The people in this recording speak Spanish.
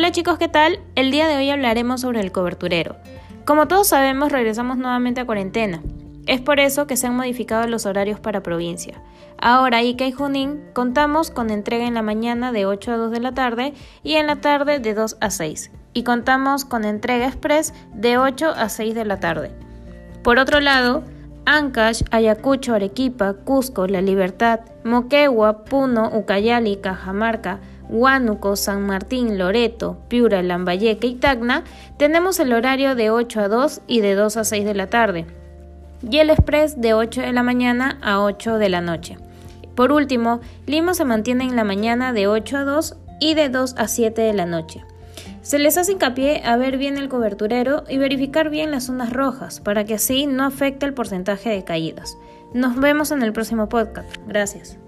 Hola chicos, ¿qué tal? El día de hoy hablaremos sobre el coberturero. Como todos sabemos, regresamos nuevamente a cuarentena. Es por eso que se han modificado los horarios para provincia. Ahora, Ica y Junín contamos con entrega en la mañana de 8 a 2 de la tarde y en la tarde de 2 a 6. Y contamos con entrega express de 8 a 6 de la tarde. Por otro lado, Ancash, Ayacucho, Arequipa, Cusco, La Libertad, Moquegua, Puno, Ucayali, Cajamarca, Huánuco, San Martín, Loreto, Piura, Lambayeque y Tacna, tenemos el horario de 8 a 2 y de 2 a 6 de la tarde, y el express de 8 de la mañana a 8 de la noche. Por último, Lima se mantiene en la mañana de 8 a 2 y de 2 a 7 de la noche. Se les hace hincapié a ver bien el coberturero y verificar bien las zonas rojas para que así no afecte el porcentaje de caídas. Nos vemos en el próximo podcast. Gracias.